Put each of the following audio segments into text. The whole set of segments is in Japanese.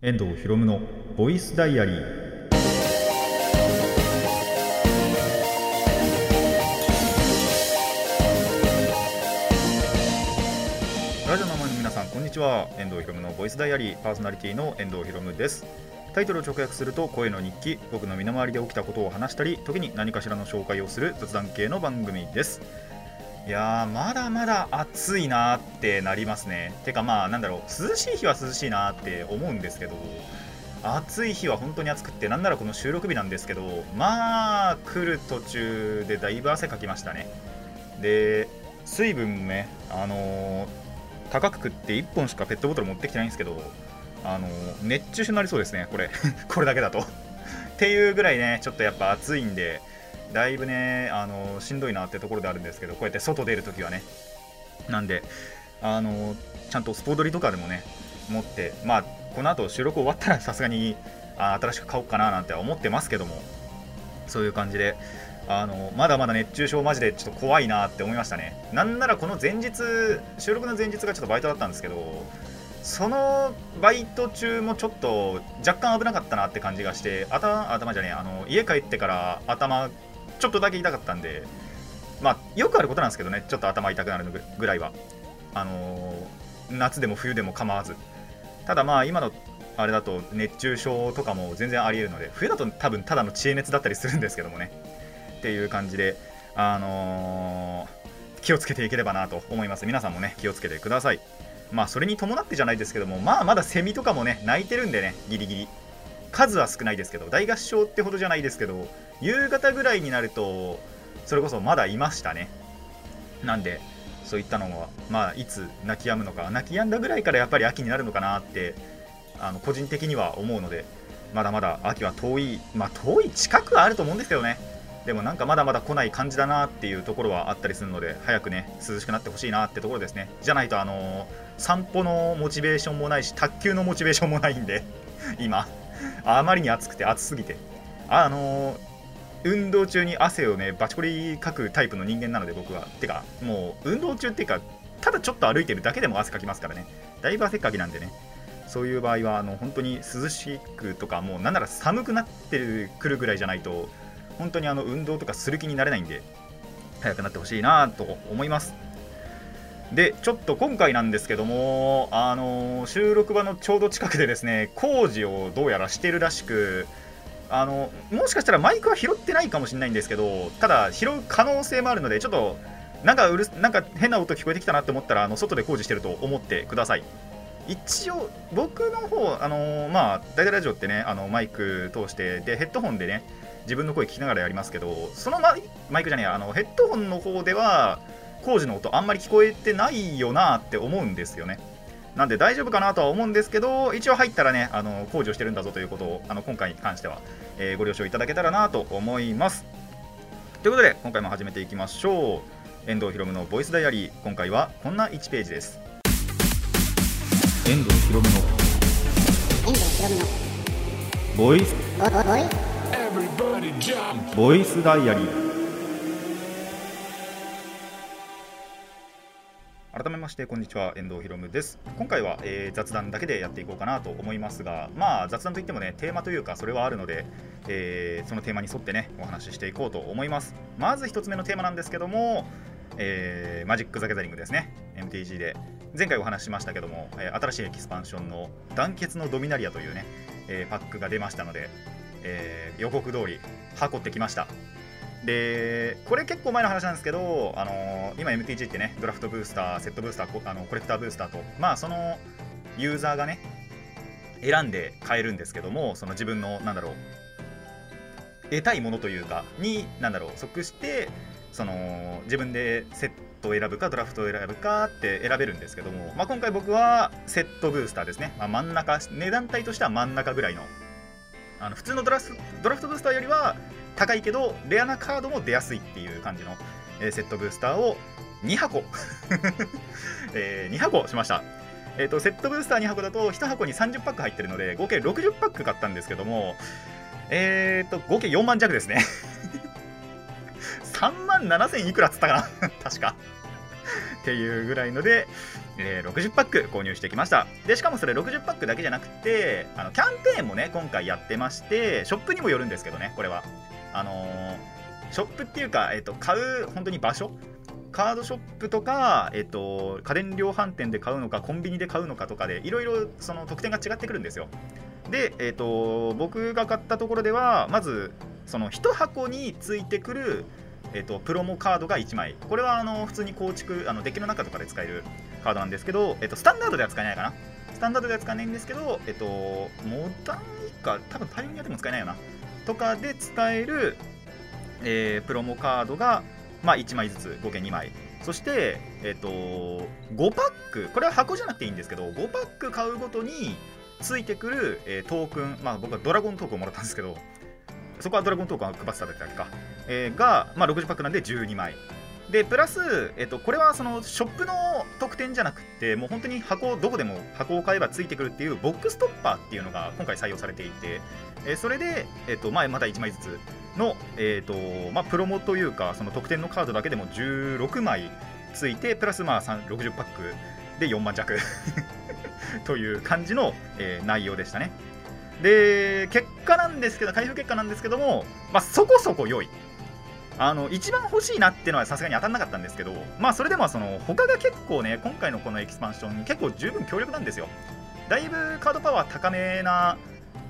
遠藤博夢のボイスダイアリー。ラジオの前の皆さんこんにちは。遠藤博夢のボイスダイアリー。パーソナリティの遠藤博夢です。タイトルを直訳すると声の日記。僕の身の回りで起きたことを話したり時に何かしらの紹介をする雑談系の番組です。いやーまだまだ暑いなってなりますね。てかまあなんだろう涼しい日は涼しいなって思うんですけど暑い日は本当に暑くってなんならこの収録日なんですけどまあ来る途中でだいぶ汗かきましたね。で水分もねあのー高く食って1本しかペットボトル持ってきてないんですけどあのー熱中症になりそうですねこれ。これだけだと。っていうぐらいねちょっとやっぱ暑いんでだいぶねあのしんどいなってところであるんですけどこうやって外出るときはね。なんであのちゃんとスポドリとかでもね持ってまあこの後収録終わったらさすがにあ新しく買おうかななんて思ってますけどもそういう感じであのまだまだ熱中症マジでちょっと怖いなって思いましたね。なんならこの前日収録の前日がちょっとバイトだったんですけどそのバイト中もちょっと若干危なかったなって感じがして頭頭じゃねえあの家帰ってから頭ちょっとだけ痛かったんでまあよくあることなんですけどねちょっと頭痛くなるぐらいは。あのー夏でも冬でも構わず。ただまあ今のあれだと熱中症とかも全然ありえるので冬だと多分ただの知恵熱だったりするんですけどもね。っていう感じであのー気をつけていければなと思います。皆さんもね気をつけてください。まあそれに伴ってじゃないですけどもまあまだセミとかもね鳴いてるんでねギリギリ。数は少ないですけど大合唱ってほどじゃないですけど夕方ぐらいになるとそれこそまだいましたね。なんでそういったのはまあいつ泣き止むのか泣き止んだぐらいからやっぱり秋になるのかなってあの個人的には思うのでまだまだ秋は遠いまあ遠い近くはあると思うんですけどね。でもなんかまだまだ来ない感じだなっていうところはあったりするので早くね涼しくなってほしいなってところですね。じゃないとあの散歩のモチベーションもないし卓球のモチベーションもないんで今。あまりに暑くて暑すぎて。あの運動中に汗をねバチコリかくタイプの人間なので僕は。てかもう運動中っていうかただちょっと歩いてるだけでも汗かきますからね。だいぶ汗っかきなんでね。そういう場合はあの本当に涼しくとかもうなんなら寒くなってくるぐらいじゃないと本当にあの運動とかする気になれないんで早くなってほしいなと思います。でちょっと今回なんですけどもあの収録場のちょうど近くでですね工事をどうやらしてるらしくあのもしかしたらマイクは拾ってないかもしれないんですけどただ拾う可能性もあるのでちょっとなんかうるなんか変な音聞こえてきたなって思ったらあの外で工事してると思ってください。一応僕の方あのまあ大体ラジオってねあのマイク通してでヘッドホンでね自分の声聞きながらやりますけどそのマイマイクじゃねえあのヘッドホンの方では工事の音あんまり聞こえてないよなって思うんですよね。なんで大丈夫かなとは思うんですけど一応入ったらねあの工事をしてるんだぞということをあの今回に関しては、えーご了承いただけたらなと思います。ということで今回も始めていきましょう。遠藤ひろむのボイスダイアリー。今回はこんな1ページです。遠藤ひろむの遠藤ひろむのボイス。ボイスダイアリー改めましてこんにちは遠藤ひろむです。今回は、えー雑談だけでやっていこうかなと思いますがまあ雑談といってもねテーマというかそれはあるので、えーそのテーマに沿ってねお話ししていこうと思います。まず一つ目のテーマなんですけども、えーマジック・ザ・ギャザリングですね。MTG で。前回お話ししましたけども、え新しいエキスパンションの団結のドミナリアというね、えパックが出ましたので、え予告通り箱買ってきました。でこれ結構前の話なんですけど、あのー今 MTG ってねドラフトブースターセットブースターコあのコレクターブースターとまあそのユーザーがね選んで買えるんですけどもその自分のなんだろう得たいものというかになんだろう即してその自分でセットを選ぶかドラフトを選ぶかって選べるんですけども、まあ、今回僕はセットブースターですね、まあ、真ん中値段帯としては真ん中ぐらいのあの普通のドラフドラフトブースターよりは高いけどレアなカードも出やすいっていう感じの、えーセットブースターを2箱、えー2箱しました。えー、とセットブースター2箱だと1箱に30パック入ってるので合計60パック買ったんですけどもえー、と合計4万弱ですね。3万7000いくらっつったかな？確か。っていうぐらいので、えー60パック購入してきました。でしかもそれ60パックだけじゃなくてあのキャンペーンもね今回やってましてショップにもよるんですけどねこれは。あのーショップっていうか、えっと買う本当に場所？カードショップとか、えっと、家電量販店で買うのかコンビニで買うのかとかでいろいろその特典が違ってくるんですよ。で、えっと、僕が買ったところではまずその1箱についてくる、えっと、プロモカードが1枚。これはあの普通に構築あのデッキの中とかで使えるカードなんですけど、えっと、スタンダードでは使えないかな？スタンダードでは使えないんですけど、えっと、モダン以下多分パイオニアでも使えないよな。とかで伝える、えープロモカードが、まあ、1枚ずつ合計2枚。そして、えっと5パック。これは箱じゃなくていいんですけど5パック買うごとについてくる、えートークンまあ僕はドラゴントークンをもらったんですけどそこはドラゴントークンを配ってただけか、えーが、まあ、60パックなんで12枚。でプラス、えっとこれはそのショップの特典じゃなくてもう本当に箱どこでも箱を買えばついてくるっていうボックストッパーっていうのが今回採用されていて、えそれで、えっとまあ、また1枚ずつの、えーとまあ、プロモというかその特典のカードだけでも16枚ついてプラスまあ60パックで4万弱 という感じの、えー内容でしたね。で結果なんですけど開封結果なんですけども、まあ、そこそこ良い。あの一番欲しいなっていうのはさすがに当たんなかったんですけどまあそれでもその他が結構ね今回のこのエキスパンション結構十分強力なんですよ。だいぶカードパワー高めな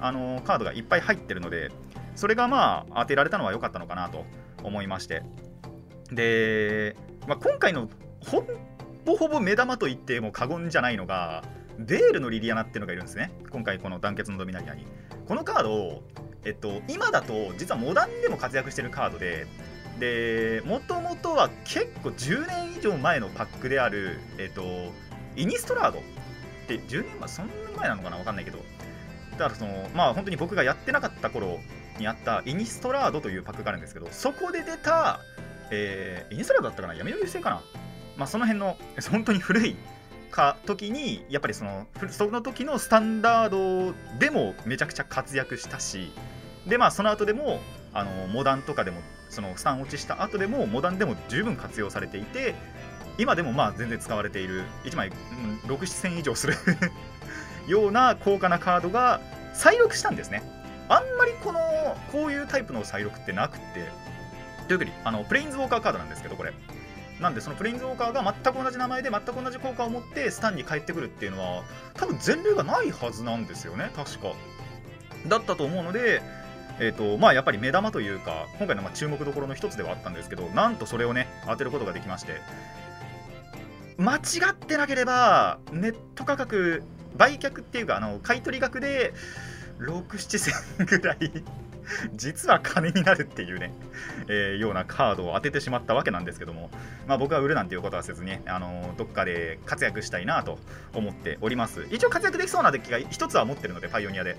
あのカードがいっぱい入ってるのでそれがまあ当てられたのは良かったのかなと思いまして。で、まあ、今回のほぼほぼ目玉と言っても過言じゃないのがベールのリリアナっていうのがいるんですね。今回この団結のドミナリアに。このカードを、えっと、今だと実はモダンでも活躍してるカードででもともとは結構10年以上前のパックである、えっと、イニストラード。って10年前そんなに前なのかな？分かんないけど。だからそのまあ本当に僕がやってなかった頃にあったイニストラードというパックがあるんですけどそこで出た、えーイニストラードだったかな？闇の優勢かな？まあその辺の本当に古いか時にやっぱりそのその時のスタンダードでもめちゃくちゃ活躍したしでまあその後でもあのモダンとかでもそのスタン落ちした後でもモダンでも十分活用されていて今でもまあ全然使われている1枚67000以上する ような高価なカードが再録したんですね。あんまりこのこういうタイプの再録ってなくて特にあのプレインズウォーカーカードなんですけどこれ。なんでそのプレインズウォーカーが全く同じ名前で全く同じ効果を持ってスタンに帰ってくるっていうのは多分前例がないはずなんですよね確か。だったと思うのでえーとまあ、やっぱり目玉というか今回のまあ注目どころの一つではあったんですけどなんとそれをね当てることができまして間違ってなければネット価格売却っていうかあの買取額で67千ぐらい実は金になるっていうね、えーようなカードを当ててしまったわけなんですけども、まあ、僕は売るなんていうことはせずに、あのどっかで活躍したいなと思っております。一応活躍できそうなデッキが一つは持ってるのでパイオニアで。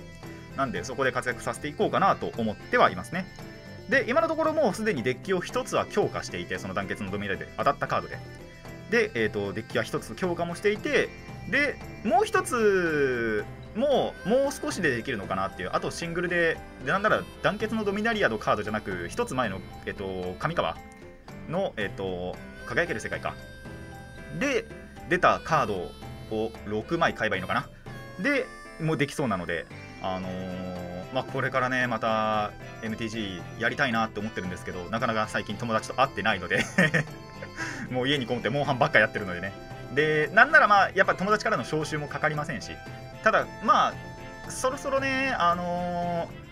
なんでそこで活躍させていこうかなと思ってはいますね。で今のところもうすでにデッキを1つは強化していてその団結のドミナで当たったカードで。で、えー、とデッキは1つ強化もしていてでもう1つもうもう少しでできるのかなっていうあとシングルででなんなら団結のドミナリアのカードじゃなく1つ前の、えー、と上川の、えー、と輝ける世界か。で出たカードを6枚買えばいいのかな。でもうできそうなのであのーまあ、これからねまた MTG やりたいなって思ってるんですけどなかなか最近友達と会ってないので もう家にこもってモンハンばっかやってるのでね。でなんならまあやっぱ友達からの招集もかかりませんしただまあそろそろねあのー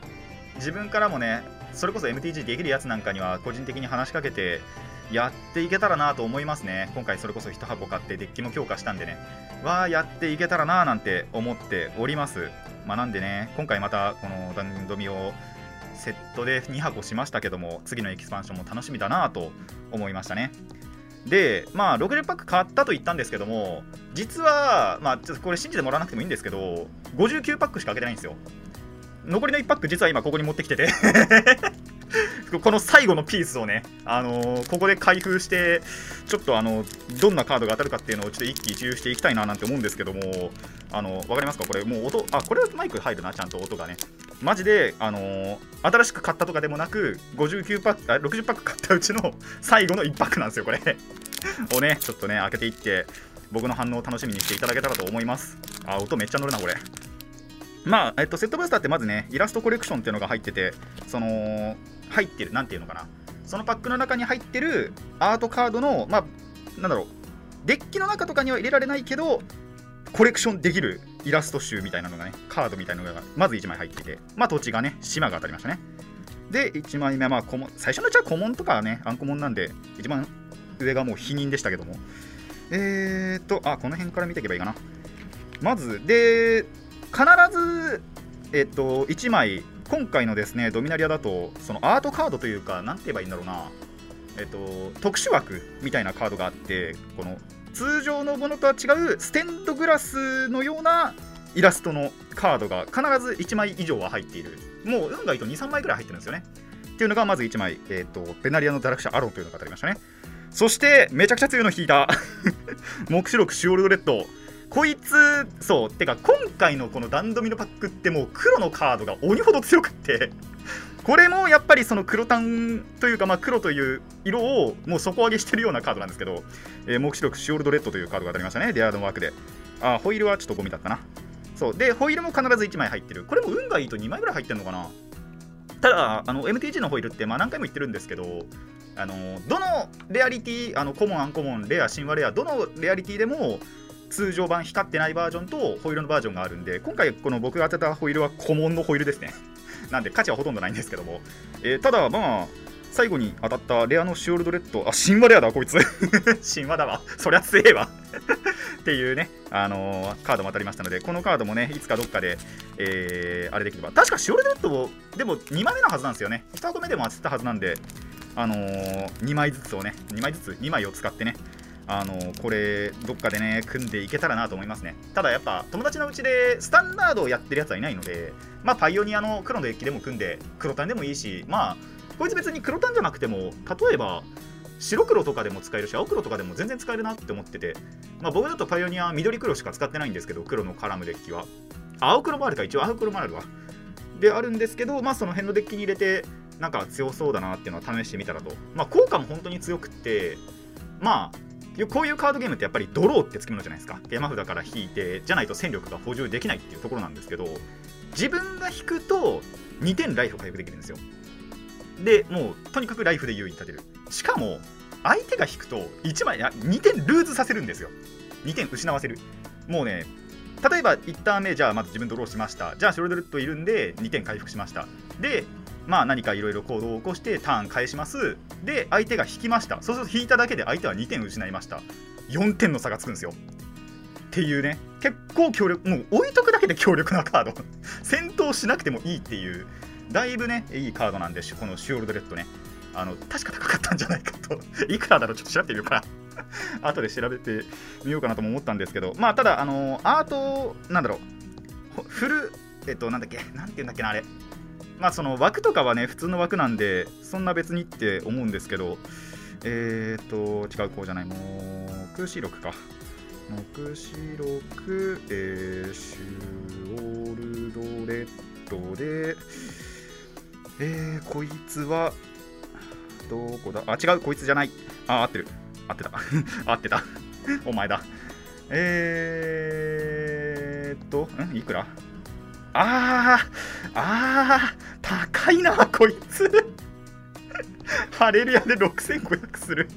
自分からもねそれこそ MTG できるやつなんかには個人的に話しかけてやっていけたらなと思いますね。今回それこそ1箱買ってデッキも強化したんでね。わあやっていけたらななんて思っております。まあなんでね今回またこの番組をセットで2箱しましたけども次のエキスパンションも楽しみだなと思いましたね。でまあ60パック買ったと言ったんですけども実はまあちょっとこれ信じてもらわなくてもいいんですけど59パックしか開けてないんですよ。残りの1パック実は今ここに持ってきてて。この最後のピースをね、あのーここで開封してちょっとあのどんなカードが当たるかっていうのをちょっと一喜一憂していきたいななんて思うんですけどもあのわかりますか？これもう音あこれはマイク入るなちゃんと音がね。マジで、あのー新しく買ったとかでもなく59パックあ60パック買ったうちの最後の1パックなんですよこれ。をねちょっとね開けていって僕の反応を楽しみにしていただけたらと思います。あ音めっちゃ乗るなこれ。まあ、えっと、セットブースターってまずねイラストコレクションっていうのが入っててその入ってるなんていうのかな。そのパックの中に入ってるアートカードのまあなんだろう。デッキの中とかには入れられないけどコレクションできるイラスト集みたいなのがねカードみたいなのがまず1枚入ってて。まあ土地がね島が当たりましたね。で1枚目はまあ最初のうちは古文とかはねアンコモンなんで一番上がもう否認でしたけども。えーっとあこの辺から見ていけばいいかな。まずで必ずえっと1枚今回のですねドミナリアだとそのアートカードというか何て言えばいいんだろうな。えっと特殊枠みたいなカードがあってこの通常のものとは違うステンドグラスのようなイラストのカードが必ず1枚以上は入っている。もう運がいいと23枚ぐらい入ってるんですよね。っていうのがまず1枚、えっとペナリアの堕落者アロンというのが当たりましたね。そしてめちゃくちゃ強いの引いた目視録シオルドレッド。こいつそうてか今回のこの段ドミのパックってもう黒のカードが鬼ほど強くって。これもやっぱりその黒単というかまあ黒という色をもう底上げしてるようなカードなんですけど、えー、目視録シオルドレッドというカードが当たりましたね。デアードマークで。あホイールはちょっとゴミだったな。そう。でホイールも必ず1枚入ってる。これも運がいいと2枚ぐらい入ってるのかな。ただあの MTG のホイールってまあ何回も言ってるんですけどあのどのレアリティあのコモンアンコモンレア神話レアどのレアリティでも通常版光ってないバージョンとホイールのバージョンがあるんで今回この僕が当てたホイールは古文のホイールですね。なんで価値はほとんどないんですけども、えー、ただまあ最後に当たったレアのシオルドレッド。あ神話レアだこいつ。神話だわ。そりゃ強えわ。っていうね、あのー、カードも当たりましたのでこのカードもねいつかどっかで、えー、あれできれば。確かシオルドレッドもでも2枚目のはずなんですよね。2個目でも当てたはずなんであのー、2枚ずつをね2枚ずつ2枚を使ってねあのこれどっかでね組んでいけたらなと思いますね。ただやっぱ友達のうちでスタンダードをやってるやつはいないのでまあパイオニアの黒のデッキでも組んで黒単でもいいしまあこいつ別に黒単じゃなくても例えば白黒とかでも使えるし青黒とかでも全然使えるなって思ってて、まあ、僕だとパイオニア緑黒しか使ってないんですけど黒のカラムデッキは。青黒もあるか一応青黒もあるわ。であるんですけどまあその辺のデッキに入れてなんか強そうだなっていうのを試してみたらと。まあ効果も本当に強くってまあこういうカードゲームってやっぱりドローってつきものじゃないですか。山札から引いてじゃないと戦力が補充できないっていうところなんですけど自分が引くと2点ライフを回復できるんですよ。でもうとにかくライフで優位に立てる。しかも相手が引くと1枚や2点ルーズさせるんですよ。2点失わせる。もうね例えば1ターン目じゃあまず自分ドローしました。じゃあショルドレッドいるんで2点回復しました。でまあ何かいろいろ行動を起こしてターン返します。で相手が引きました。そうすると引いただけで相手は2点失いました。4点の差がつくんですよ。っていうね。結構強力もう置いとくだけで強力なカード。戦闘しなくてもいいっていう。だいぶねいいカードなんでこのシュオルドレッドね。あの確か高かったんじゃないかと。いくらだろうちょっと調べてみようかな。後で調べてみようかなとも思ったんですけど。まあただあのアートなんだろう。フルえっとなんだっけ？なんて言うんだっけなあれ。まあその枠とかはね普通の枠なんでそんな別にって思うんですけどえー、っと違うこうじゃない目視録か。目視録、えー、シュオルドレッドでえー、こいつはどこだ？あ違うこいつじゃない。あ合ってる。合ってた。合ってた。お前だ。えー、っとん？いくら？あーあー高いなこいつ。ハレルヤで6500する。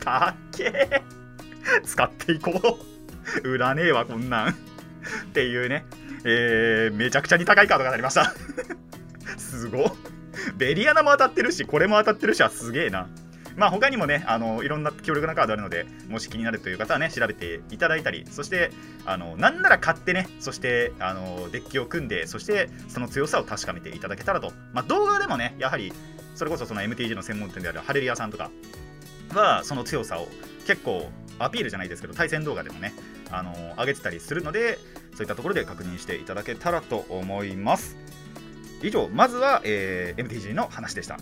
たっけー使っていこう。売らねえわこんなん。っていうね。えー、めちゃくちゃに高いカードがなりました。すごベリアナも当たってるしこれも当たってるしはすげえな。まあ他にもねあのいろんな強力なカードあるのでもし気になるという方はね調べていただいたりそしてあのなんなら買ってねそしてあのデッキを組んでそしてその強さを確かめていただけたらと、まあ、動画でもねやはりそれこそその MTG の専門店であるハレリアさんとかはその強さを結構アピールじゃないですけど対戦動画でもねあの上げてたりするのでそういったところで確認していただけたらと思います。以上まずは、えー、MTG の話でした。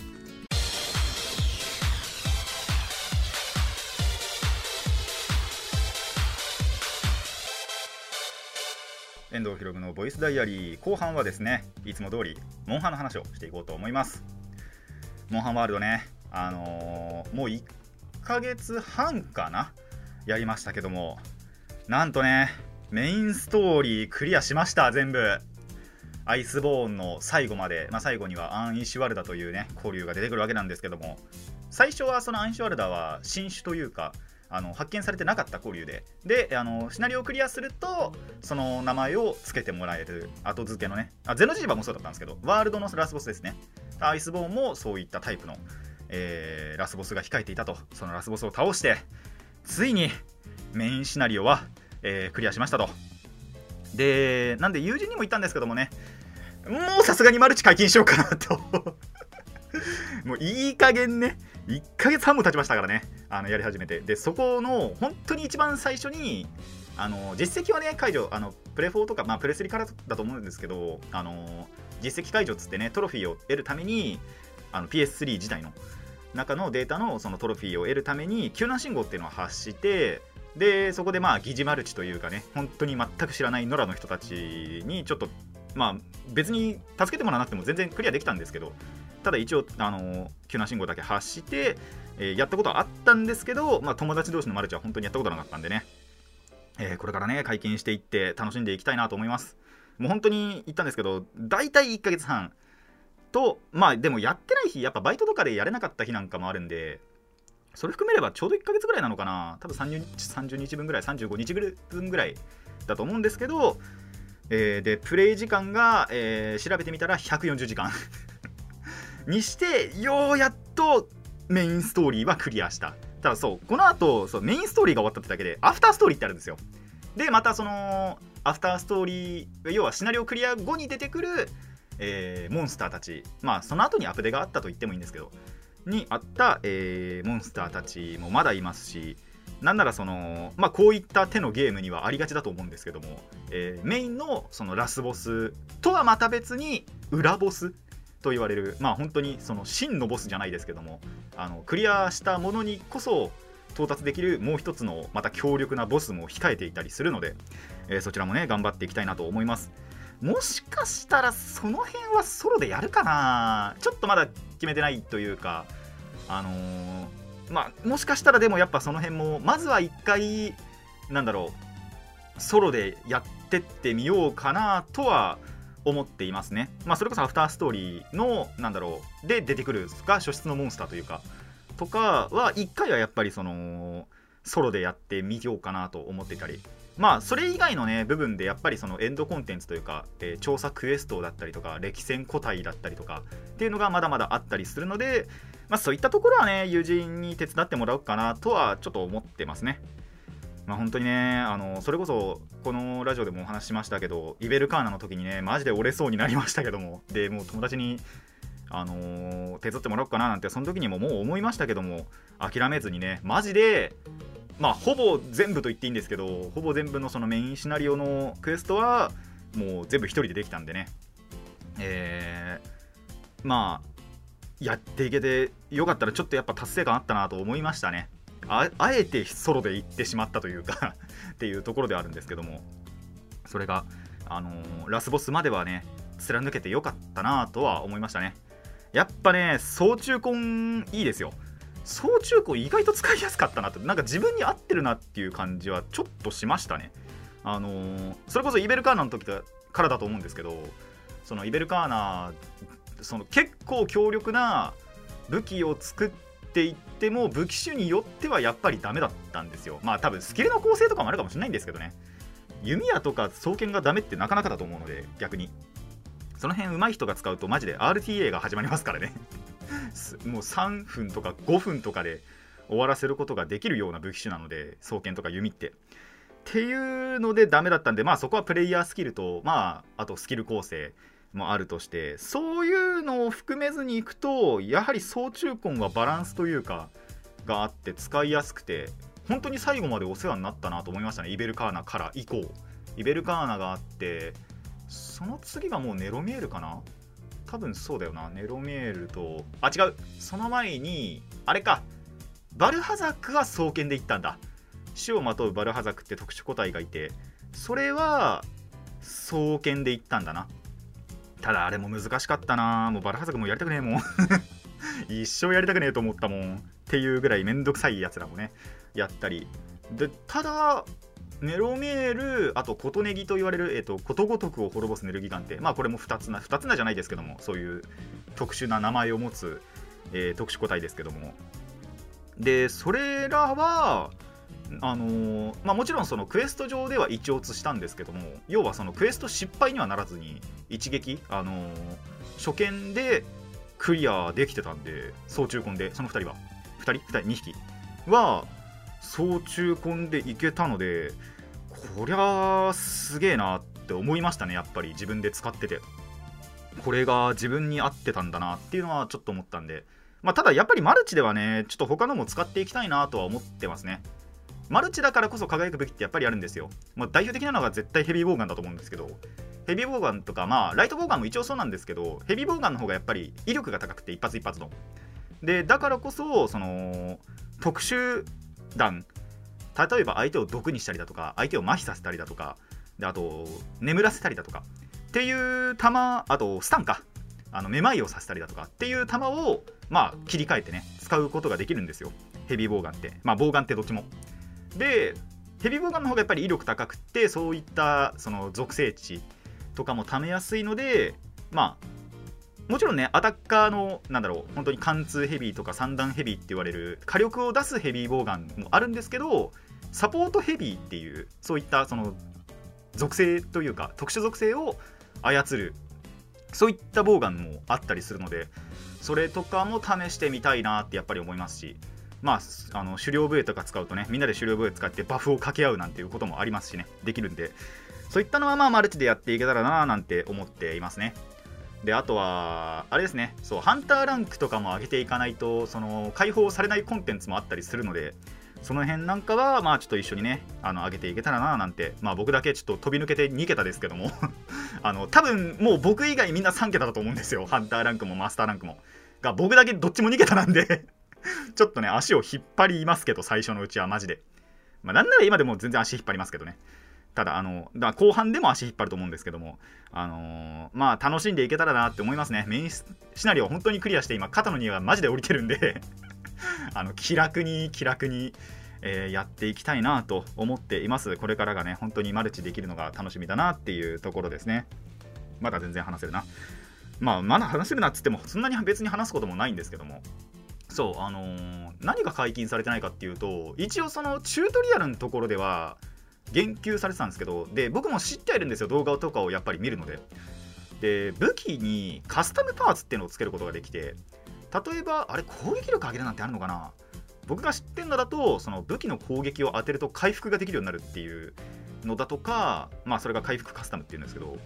遠藤博のボイスダイアリー。後半はですねいつも通りモンハンの話をしていこうと思います。モンハンワールドねあのー、もう1ヶ月半かなやりましたけどもなんとねメインストーリークリアしました全部。アイスボーンの最後まで、まあ、最後にはアン・イシュワルダというね交流が出てくるわけなんですけども最初はそのアン・イシュワルダは新種というかあの発見されてなかった交流で。であのシナリオをクリアするとその名前を付けてもらえる。後付けのね。あゼノジーバもそうだったんですけどワールドのラスボスですね。アイスボーンもそういったタイプの、えーラスボスが控えていたと。そのラスボスを倒してついにメインシナリオは、えークリアしましたと。でなんで友人にも言ったんですけどもね。もうさすがにマルチ解禁しようかなと。もういい加減ね。1ヶ月半も経ちましたからね。あのやり始めて。でそこの本当に一番最初にあの実績はね解除あのプレ4とか、まあ、プレ3からだと思うんですけどあの実績解除っつってねトロフィーを得るためにあの PS3 自体の中のデータのそのトロフィーを得るために救難信号っていうのを発してでそこでまあ疑似マルチというかね本当に全く知らない野良の人たちにちょっとまあ別に助けてもらわなくても全然クリアできたんですけどただ一応あの救難信号だけ発して、えーやったことはあったんですけど、まあ、友達同士のマルチは本当にやったことなかったんでね、えーこれからね解禁していって楽しんでいきたいなと思います。もう本当に言ったんですけど大体1ヶ月半。とまあでもやってない日やっぱバイトとかでやれなかった日なんかもあるんでそれ含めればちょうど1ヶ月ぐらいなのかな。多分30日 ,30 日分ぐらい35日分ぐらいだと思うんですけど、えーでプレイ時間が、えー調べてみたら140時間。にしてようやっとメインストーリーはクリアした。ただそうこの後そうメインストーリーが終わったってだけでアフターストーリーってあるんですよ。でまたそのアフターストーリー要はシナリオクリア後に出てくる、えーモンスターたち。まあその後にアップデがあったと言ってもいいんですけどにあった、えーモンスターたちもまだいますしなんならその、まあ、こういった手のゲームにはありがちだと思うんですけども、えーメインのそのラスボスとはまた別に裏ボスと言われるまあ本当にその真のボスじゃないですけどもあのクリアしたものにこそ到達できるもう一つのまた強力なボスも控えていたりするので、えーそちらもね頑張っていきたいなと思います。もしかしたらその辺はソロでやるかな。ちょっとまだ決めてないというかあのーまあもしかしたらでもやっぱその辺もまずは一回なんだろうソロでやってってみようかなとは思っていますね。まあそれこそアフターストーリーのなんだろうで出てくるが初出のモンスターというかとかは一回はやっぱりそのソロでやってみようかなと思ってたりまあそれ以外のね部分でやっぱりそのエンドコンテンツというか、えー調査クエストだったりとか歴戦個体だったりとかっていうのがまだまだあったりするのでまあそういったところはね友人に手伝ってもらおうかなとはちょっと思ってますねまあ本当にねあのそれこそこのラジオでもお話ししましたけどイベルカーナの時にねマジで折れそうになりましたけどもでもう友達にあのー手伝ってもらおうかななんてその時にももう思いましたけども諦めずにねマジでまあほぼ全部と言っていいんですけどほぼ全部のそのメインシナリオのクエストはもう全部一人でできたんでね。えーまあやっていけてよかったらちょっとやっぱ達成感あったなと思いましたね。ああえてソロで行ってしまったというか っていうところではあるんですけども。それが、あのーラスボスまではね貫けてよかったなとは思いましたね。やっぱね総中根いいですよ。総中根意外と使いやすかったなってなんか自分に合ってるなっていう感じはちょっとしましたね。あのーそれこそイベルカーナの時からだと思うんですけどそのイベルカーナその結構強力な武器を作っていっても武器種によってはやっぱりダメだったんですよ。まあ多分スキルの構成とかもあるかもしれないんですけどね。弓矢とか双剣がダメってなかなかだと思うので逆に。その辺上手い人が使うとマジで RTA が始まりますからね。もう3分とか5分とかで終わらせることができるような武器種なので双剣とか弓って。っていうのでダメだったんでまあそこはプレイヤースキルとまああとスキル構成。もあるとしてそういうのを含めずにいくとやはり総中根はバランスというかがあって使いやすくて本当に最後までお世話になったなと思いましたね。イベルカーナから以降イベルカーナがあってその次がもうネロミエールかな？多分そうだよな。ネロミエールとあ違う。その前にあれか。バルハザクは双剣で行ったんだ。死をまとうバルハザクって特殊個体がいてそれは双剣で行ったんだな。ただあれも難しかったな。もうバルハザクもやりたくねえもん。一生やりたくねえと思ったもん。っていうぐらいめんどくさいやつらもねやったり。でただネロメールあとコトネギと言われる、えー、とことごとくを滅ぼすネルギガンってまあこれも2つな2つなじゃないですけどもそういう特殊な名前を持つ、えー特殊個体ですけども。でそれらはあのーまあ、もちろんそのクエスト上では一応したんですけども要はそのクエスト失敗にはならずに一撃、あのー初見でクリアできてたんで総中婚でその2人は。2人 ?2 人？2匹。は総中婚でいけたのでこりゃすげえなって思いましたねやっぱり。自分で使ってて。これが自分に合ってたんだなっていうのはちょっと思ったんで。まあ、ただやっぱりマルチではねちょっと他のも使っていきたいなとは思ってますね。マルチだからこそ輝く武器ってやっぱりあるんですよ、まあ、代表的なのが絶対ヘビーボウガンだと思うんですけどヘビーボウガンとかまあライトボウガンも一応そうなんですけどヘビーボウガンの方がやっぱり威力が高くて一発一発の。でだからこそその特殊弾例えば相手を毒にしたりだとか相手を麻痺させたりだとかであと眠らせたりだとかっていう弾あとスタンかあのめまいをさせたりだとかっていう弾をまあ切り替えてね使うことができるんですよ。ヘビーボウガンって。まあボウガンってどっちも。でヘビーボウガンの方がやっぱり威力高くてそういったその属性値とかも貯めやすいのでまあもちろんねアタッカーのなんだろう本当に貫通ヘビーとか三段ヘビーって言われる火力を出すヘビーボウガンもあるんですけどサポートヘビーっていうそういったその属性というか特殊属性を操るそういったボウガンもあったりするのでそれとかも試してみたいなってやっぱり思いますしまあ、あの狩猟笛とか使うとねみんなで狩猟笛使ってバフを掛け合うなんていうこともありますしね。できるんで。そういったのはまあマルチでやっていけたらななんて思っていますね。であとはあれですね。そうハンターランクとかも上げていかないとその解放されないコンテンツもあったりするのでその辺なんかはまあちょっと一緒にねあの上げていけたらななんてまあ僕だけちょっと飛び抜けて2桁ですけども。あの多分もう僕以外みんな3桁だと思うんですよ。ハンターランクもマスターランクも。が僕だけどっちも2桁なんで。ちょっとね足を引っ張りますけど最初のうちはマジで。まあなんなら今でも全然足引っ張りますけどね。ただあのだ後半でも足引っ張ると思うんですけどもあのーまあ楽しんでいけたらなって思いますね。メインシナリオ本当にクリアして今肩の荷がマジで降りてるんで あの気楽に気楽に、えーやっていきたいなと思っています。これからがね本当にマルチできるのが楽しみだなっていうところですね。まだ全然話せるな。まあまだ話せるなっつってもそんなに別に話すこともないんですけども。そうあのー何が解禁されてないかっていうと一応そのチュートリアルのところでは言及されてたんですけどで僕も知ってはいるんですよ動画とかをやっぱり見るので。で武器にカスタムパーツっていうのをつけることができて例えばあれ攻撃力上げるなんてあるのかな？僕が知ってんのだとその武器の攻撃を当てると回復ができるようになるっていうのだとかまあそれが回復カスタムっていうんですけど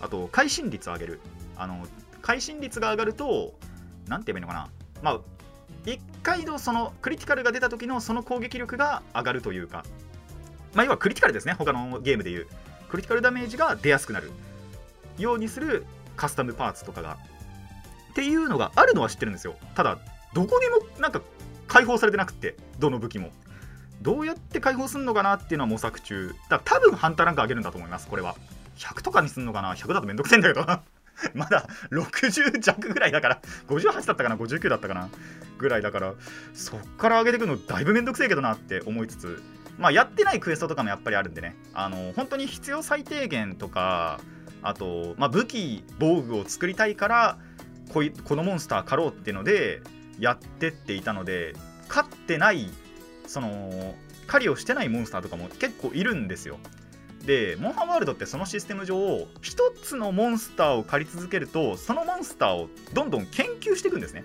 あと会心率を上げる。あの会心率が上がると何て言えばいいのかな？まあ1回のそのクリティカルが出た時のその攻撃力が上がるというか。まあ要はクリティカルですね。他のゲームでいう。クリティカルダメージが出やすくなるようにするカスタムパーツとかが。っていうのがあるのは知ってるんですよ。ただどこにもなんか解放されてなくってどの武器も。どうやって解放するのかなっていうのは模索中。だ多分ハンターランク上げるんだと思いますこれは。100とかにすんのかな。100だとめんどくせえんだけど。まだ60弱ぐらいだから58だったかな59だったかなぐらいだからそっから上げてくるのだいぶめんどくせえけどなって思いつつまあやってないクエストとかもやっぱりあるんでねあの本当に必要最低限とかあと、まあ、武器防具を作りたいからこいこのモンスター狩ろうっていうのでやってっていたので勝ってないその狩りをしてないモンスターとかも結構いるんですよ。でモンハンワールドってそのシステム上一つのモンスターを狩り続けるとそのモンスターをどんどん研究していくんですね。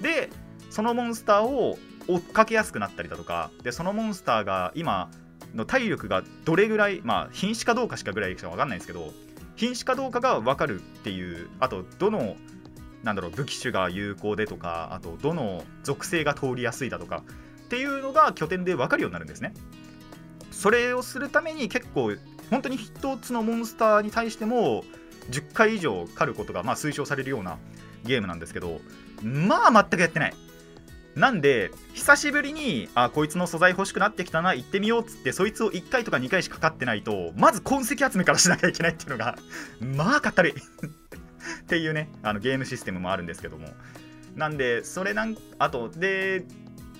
でそのモンスターを追っかけやすくなったりだとかでそのモンスターが今の体力がどれぐらいまあ瀕死かどうかしかぐらいしか分かんないんですけど瀕死かどうかが分かるっていうあとどのなんだろう武器種が有効でとかあとどの属性が通りやすいだとかっていうのが拠点で分かるようになるんですね。それをするために結構本当に一つのモンスターに対しても10回以上狩ることがまあ推奨されるようなゲームなんですけどまあ全くやってない。なんで久しぶりにあこいつの素材欲しくなってきたな行ってみようっつってそいつを1回とか2回しかかってないとまず痕跡集めからしなきゃいけないっていうのが まあかったるっていうねあのゲームシステムもあるんですけども。なんでそれなんあとで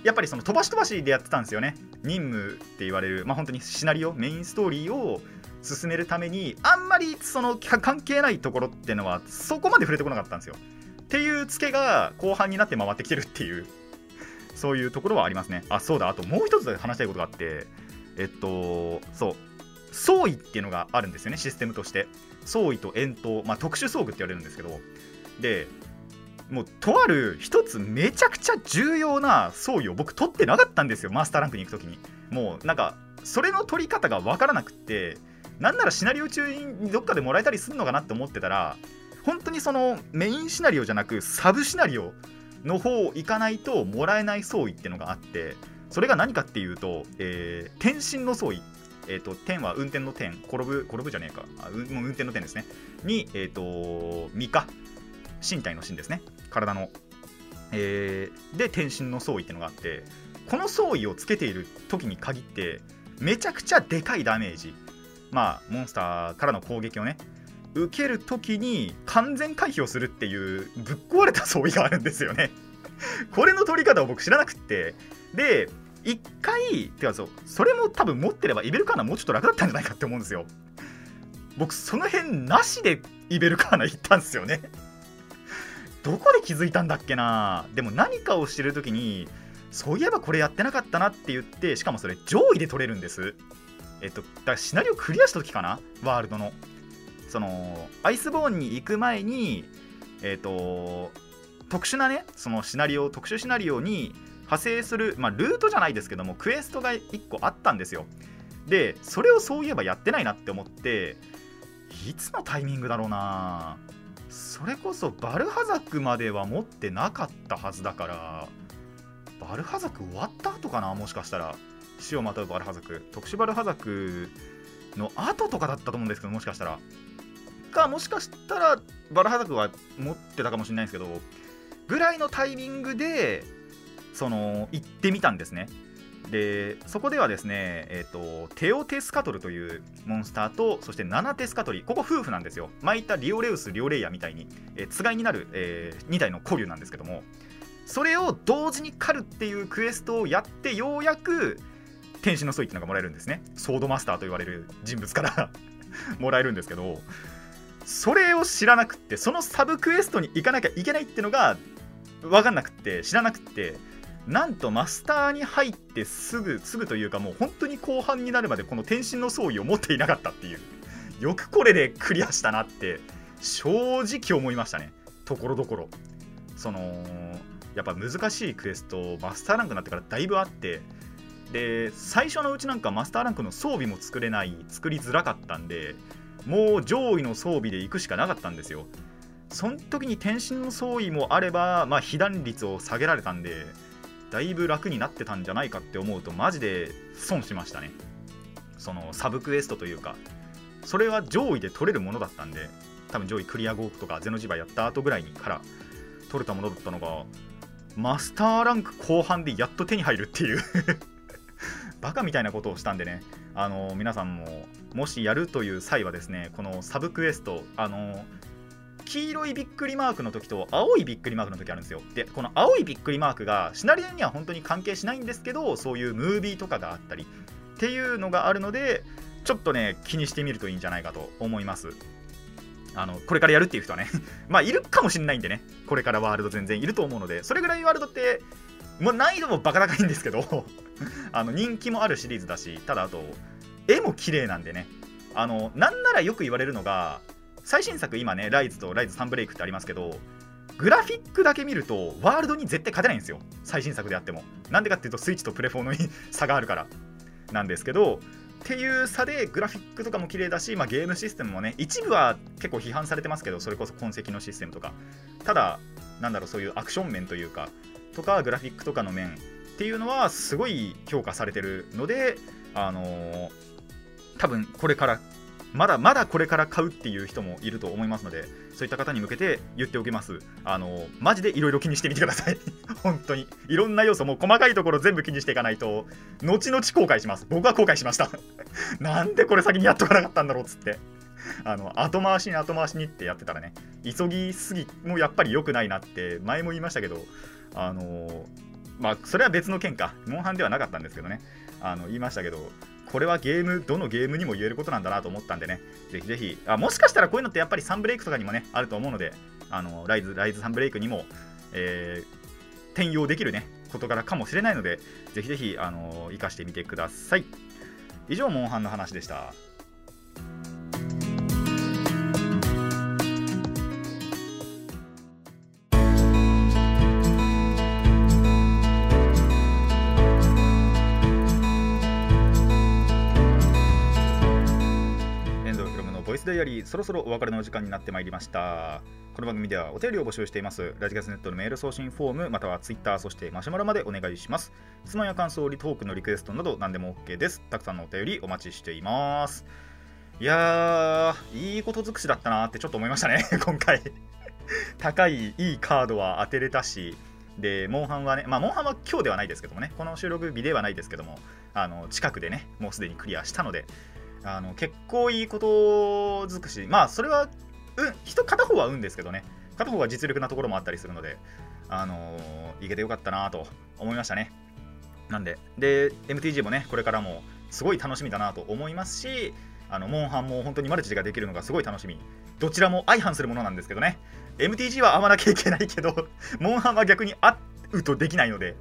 やっぱりその飛ばし飛ばしでやってたんですよね。任務って言われる、まあ、本当にシナリオメインストーリーを進めるためにあんまりその関係ないところっていうのはそこまで触れてこなかったんですよ。っていうツケが後半になって回ってきてるっていうそういうところはありますね。あそうだ。あともう一つ話したいことがあってえっとそう。装位っていうのがあるんですよねシステムとして。装位と遠投、まあ、特殊装具って言われるんですけど。でもうとある一つめちゃくちゃ重要な装備を僕取ってなかったんですよマスターランクに行く時に。もうなんかそれの取り方が分からなくってなんならシナリオ中にどっかでもらえたりするのかなって思ってたら本当にそのメインシナリオじゃなくサブシナリオの方行かないともらえない装備ってのがあってそれが何かっていうと、えー、天身の装備えーと、天は運転の天転ぶ転ぶじゃねえか。あうもう運転の天ですね。に、えーと、身か身体の身ですね。体の、えー、で天身の装備っていうのがあってこの装備をつけている時に限ってめちゃくちゃでかいダメージ。まあモンスターからの攻撃をね受ける時に完全回避をするっていうぶっ壊れた装備があるんですよね。これの取り方を僕知らなくって。で一回てかそうそれも多分持ってればイベルカーナもうちょっと楽だったんじゃないかって思うんですよ。僕その辺なしでイベルカーナ行ったんですよね。どこで気づいたんだっけな？でも何かをしてる時にそういえばこれやってなかったなって言ってしかもそれ上位で取れるんです。えっとだからシナリオクリアした時かな？ワールドの。そのアイスボーンに行く前にえっと特殊なねそのシナリオ特殊シナリオに派生する、まあ、ルートじゃないですけどもクエストが1個あったんですよ。でそれをそういえばやってないなって思っていつのタイミングだろうなそれこそバルハザクまでは持ってなかったはずだからバルハザク終わった後かな？もしかしたら。死をまとうバルハザク。特殊バルハザクの後とかだったと思うんですけどもしかしたら。かもしかしたらバルハザクは持ってたかもしれないんですけどぐらいのタイミングでその行ってみたんですね。でそこではですね、えーと、テオテスカトルというモンスターとそしてナナテスカトリここ夫婦なんですよ。巻いたリオレウスリオレイヤみたいに、えー、つがいになる、えー、2体の古竜なんですけどもそれを同時に狩るっていうクエストをやってようやく天使のソイっていうのがもらえるんですね。ソードマスターと言われる人物から もらえるんですけどそれを知らなくってそのサブクエストに行かなきゃいけないっていうのが分かんなくって知らなくってなんとマスターに入ってすぐすぐというかもう本当に後半になるまでこの天心の装備を持っていなかったっていう。よくこれでクリアしたなって正直思いましたね。ところどころ。そのやっぱ難しいクエストマスターランクになってからだいぶあって。で最初のうちなんかマスターランクの装備も作れない作りづらかったんでもう上位の装備で行くしかなかったんですよ。その時に天身の装備もあれば、まあ、被弾率を下げられたんでだいぶ楽になってたんじゃないかって思うとマジで損しましたね。そのサブクエストというか。それは上位で取れるものだったんで多分上位クリア5とかゼノジバやった後ぐらいにから取れたものだったのがマスターランク後半でやっと手に入るっていう。バカみたいなことをしたんでね。あの皆さんももしやるという際はですねこのサブクエストあの黄色いびっくりマークの時と青いびっくりマークの時あるんですよ。でこの青いびっくりマークがシナリオには本当に関係しないんですけどそういうムービーとかがあったりっていうのがあるのでちょっとね気にしてみるといいんじゃないかと思います。あのこれからやるっていう人はね。まあいるかもしんないんでね。これからワールド全然いると思うので。それぐらいワールドってもう難易度もバカ高いんですけど あの人気もあるシリーズだしただあと絵も綺麗なんでね。あのなんならよく言われるのが最新作今ねライズとライズ3ブレイクってありますけどグラフィックだけ見るとワールドに絶対勝てないんですよ。最新作であっても。なんでかっていうとスイッチとプレフォーの 差があるから。なんですけどっていう差でグラフィックとかも綺麗だし、まあ、ゲームシステムもね一部は結構批判されてますけどそれこそ痕跡のシステムとか。ただなんだろうそういうアクション面というかとかグラフィックとかの面っていうのはすごい評価されてるのであのー、多分これからまだまだこれから買うっていう人もいると思いますのでそういった方に向けて言っておきます。あのマジでいろいろ気にしてみてください。本当に。いろんな要素も細かいところ全部気にしていかないと後々後悔します。僕は後悔しました。なんでこれ先にやっとかなかったんだろうっつって。あの後回しに後回しにってやってたらね急ぎすぎもやっぱり良くないなって前も言いましたけどあのまあそれは別の件か。モンハンではなかったんですけどね。あの言いましたけどこれはゲームどのゲームにも言えることなんだなと思ったんでね。ぜひぜひ。あもしかしたらこういうのってやっぱりサンブレイクとかにもねあると思うのであのライズライズサンブレイクにも、えー、転用できるね事柄かもしれないのでぜひぜひあの生かしてみてください。以上モンハンの話でした。ダイアリーそろそろお別れのお時間になってまいりました。この番組ではお便りを募集しています。ラジカスネットのメール送信フォームまたはツイッターそしてマシュマロまでお願いします。質問や感想リトークのリクエストなど何でも OK です。たくさんのお便りお待ちしています。いやーいいこと尽くしだったなってちょっと思いましたね。今回。高いいいカードは当てれたし。でモンハンはねまあモンハンは今日ではないですけどもね。この収録日ではないですけども。あの近くでねもうすでにクリアしたので。あの結構いいこと尽くし。まあそれはうん人片方は運ですけどね。片方は実力なところもあったりするのであのーいけてよかったなと思いましたね。なんでで MTG もねこれからもすごい楽しみだなと思いますしあのモンハンも本当にマルチができるのがすごい楽しみ。どちらも相反するものなんですけどね。MTG は合わなきゃいけないけどモンハンは逆に合うとできないので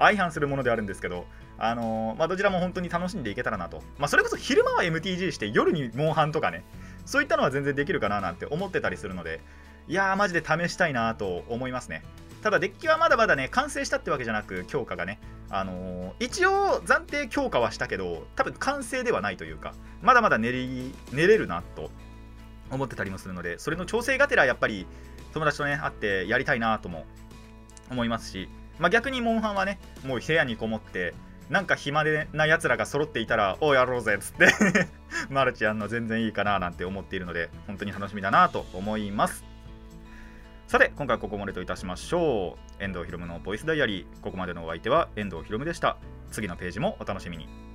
相反するものであるんですけどあのーまあ、どちらも本当に楽しんでいけたらなと、まあ、それこそ昼間は MTG して夜にモンハンとかねそういったのは全然できるかななんて思ってたりするのでいやーマジで試したいなと思いますね。ただデッキはまだまだね完成したってわけじゃなく強化がねあのー一応暫定強化はしたけど多分完成ではないというかまだまだ練り練れるなと思ってたりもするのでそれの調整がてらやっぱり友達とね会ってやりたいなとも思いますし、まあ、逆にモンハンはねもう部屋にこもってなんか暇でなやつらが揃っていたらおうやろうぜっつって マルチやんの全然いいかななんて思っているので本当に楽しみだなと思います。さて今回ここまでといたしましょう。遠藤ひろむのボイスダイアリー。ここまでのお相手は遠藤ひろむでした。次のページもお楽しみに。